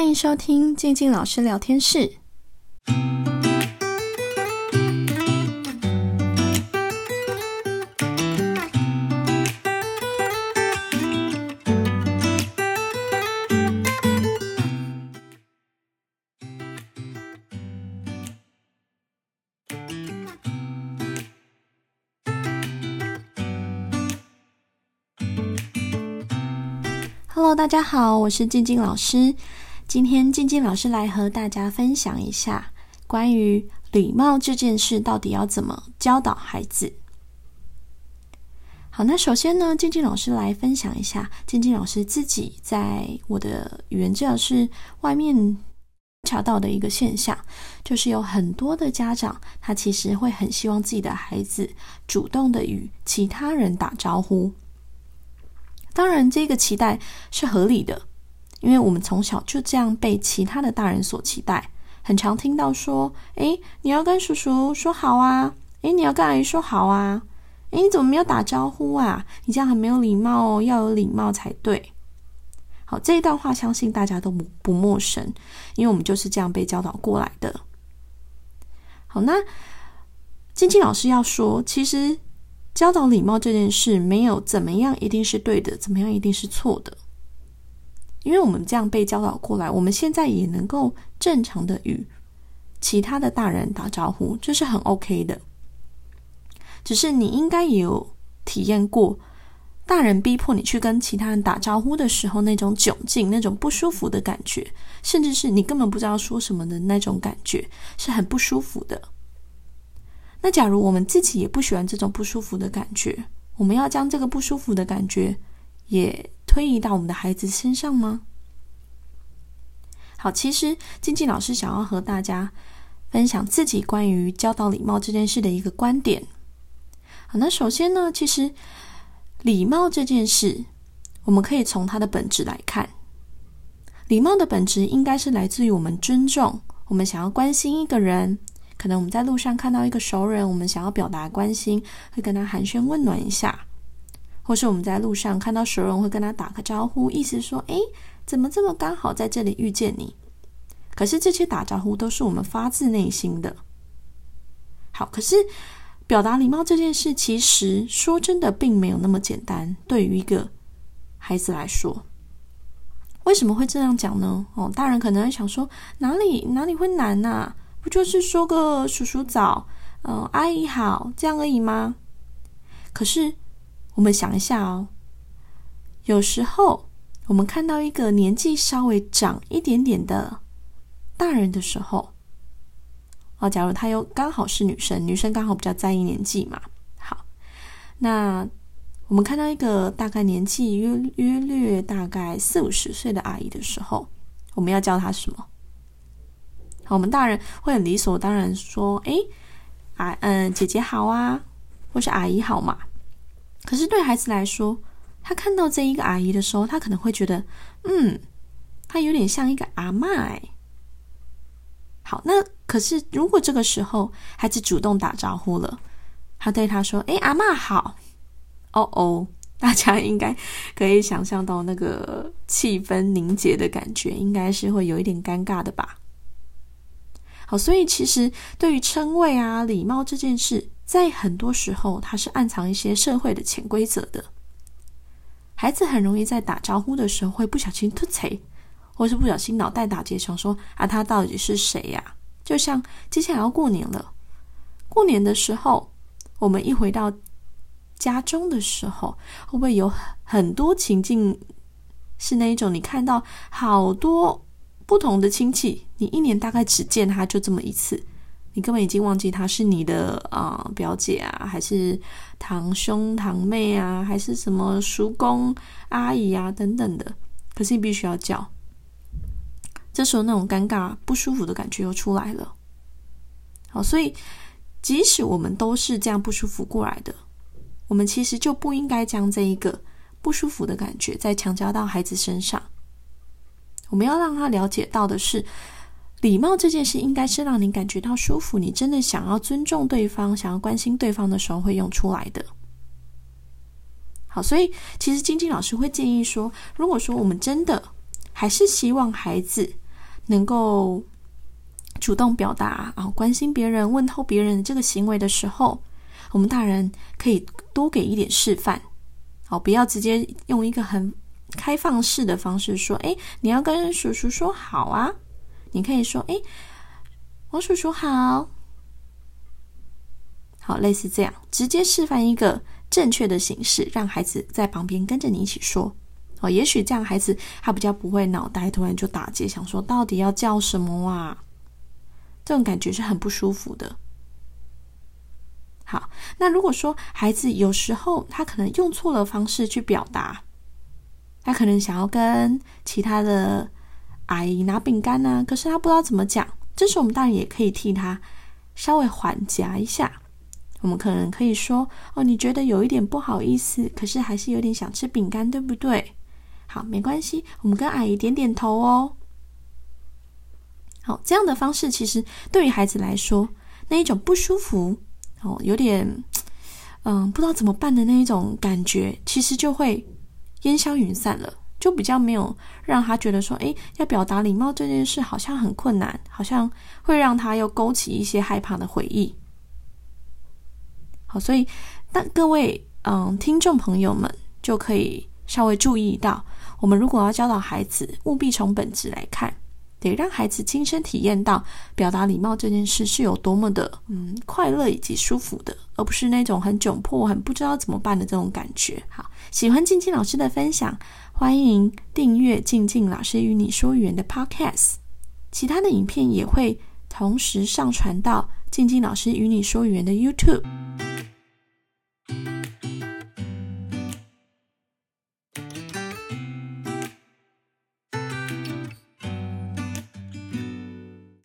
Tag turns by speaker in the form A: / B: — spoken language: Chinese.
A: 欢迎收听静静老师聊天室。Hello，大家好，我是静静老师。今天静静老师来和大家分享一下关于礼貌这件事，到底要怎么教导孩子。好，那首先呢，静静老师来分享一下静静老师自己在我的语言治疗室外面查到的一个现象，就是有很多的家长，他其实会很希望自己的孩子主动的与其他人打招呼。当然，这个期待是合理的，因为我们从小就这样被其他的大人所期待，很常听到说：“哎，你要跟叔叔说好啊！哎，你要跟阿姨说好啊！哎，你怎么没有打招呼啊？你这样很没有礼貌哦，要有礼貌才对。”好，这一段话相信大家都不不陌生，因为我们就是这样被教导过来的。好，那晶晶老师要说，其实。教导礼貌这件事，没有怎么样一定是对的，怎么样一定是错的。因为我们这样被教导过来，我们现在也能够正常的与其他的大人打招呼，这是很 OK 的。只是你应该也有体验过，大人逼迫你去跟其他人打招呼的时候，那种窘境、那种不舒服的感觉，甚至是你根本不知道说什么的那种感觉，是很不舒服的。那假如我们自己也不喜欢这种不舒服的感觉，我们要将这个不舒服的感觉也推移到我们的孩子身上吗？好，其实静静老师想要和大家分享自己关于教导礼貌这件事的一个观点。好，那首先呢，其实礼貌这件事，我们可以从它的本质来看，礼貌的本质应该是来自于我们尊重，我们想要关心一个人。可能我们在路上看到一个熟人，我们想要表达关心，会跟他寒暄问暖一下；或是我们在路上看到熟人，会跟他打个招呼，意思说：“哎，怎么这么刚好在这里遇见你？”可是这些打招呼都是我们发自内心的。好，可是表达礼貌这件事，其实说真的，并没有那么简单。对于一个孩子来说，为什么会这样讲呢？哦，大人可能会想说：“哪里哪里会难呐？”不就是说个叔叔早，嗯，阿姨好，这样而已吗？可是我们想一下哦，有时候我们看到一个年纪稍微长一点点的大人的时候，哦，假如他又刚好是女生，女生刚好比较在意年纪嘛。好，那我们看到一个大概年纪约约略大概四五十岁的阿姨的时候，我们要叫她什么？我们大人会理所当然说：“哎，啊，嗯，姐姐好啊，或是阿姨好嘛。”可是对孩子来说，他看到这一个阿姨的时候，他可能会觉得：“嗯，她有点像一个阿妈。”哎，好，那可是如果这个时候孩子主动打招呼了，他对他说：“哎，阿妈好。”哦哦，大家应该可以想象到那个气氛凝结的感觉，应该是会有一点尴尬的吧。好，所以其实对于称谓啊、礼貌这件事，在很多时候它是暗藏一些社会的潜规则的。孩子很容易在打招呼的时候会不小心吐槽，或是不小心脑袋打结，想说啊，他到底是谁呀？就像接下来要过年了，过年的时候，我们一回到家中的时候，会不会有很多情境是那一种？你看到好多。不同的亲戚，你一年大概只见他就这么一次，你根本已经忘记他是你的啊表姐啊，还是堂兄堂妹啊，还是什么叔公阿姨啊等等的。可是你必须要叫，这时候那种尴尬不舒服的感觉又出来了。好，所以即使我们都是这样不舒服过来的，我们其实就不应该将这一个不舒服的感觉再强加到孩子身上。我们要让他了解到的是，礼貌这件事应该是让你感觉到舒服，你真的想要尊重对方、想要关心对方的时候会用出来的。好，所以其实晶晶老师会建议说，如果说我们真的还是希望孩子能够主动表达啊，关心别人、问候别人这个行为的时候，我们大人可以多给一点示范，好，不要直接用一个很开放式的方式说：“哎，你要跟叔叔说好啊。”你可以说：“哎，王叔叔好。”好，类似这样，直接示范一个正确的形式，让孩子在旁边跟着你一起说。哦，也许这样孩子他比较不会脑袋突然就打结，想说到底要叫什么啊？这种感觉是很不舒服的。好，那如果说孩子有时候他可能用错了方式去表达，他可能想要跟其他的阿姨拿饼干呢，可是他不知道怎么讲，这时我们当然也可以替他稍微缓夹一下。我们可能可以说：“哦，你觉得有一点不好意思，可是还是有点想吃饼干，对不对？”好，没关系，我们跟阿姨点点头哦。好，这样的方式其实对于孩子来说，那一种不舒服哦，有点嗯，不知道怎么办的那一种感觉，其实就会烟消云散了，就比较没有让他觉得说：“诶，要表达礼貌这件事好像很困难，好像会让他又勾起一些害怕的回忆。”好，所以那各位嗯听众朋友们就可以稍微注意到，我们如果要教导孩子，务必从本质来看，得让孩子亲身体验到表达礼貌这件事是有多么的嗯快乐以及舒服的，而不是那种很窘迫、很不知道怎么办的这种感觉。好，喜欢静静老师的分享，欢迎订阅静静老师与你说语言的 Podcast，其他的影片也会同时上传到静静老师与你说语言的 YouTube。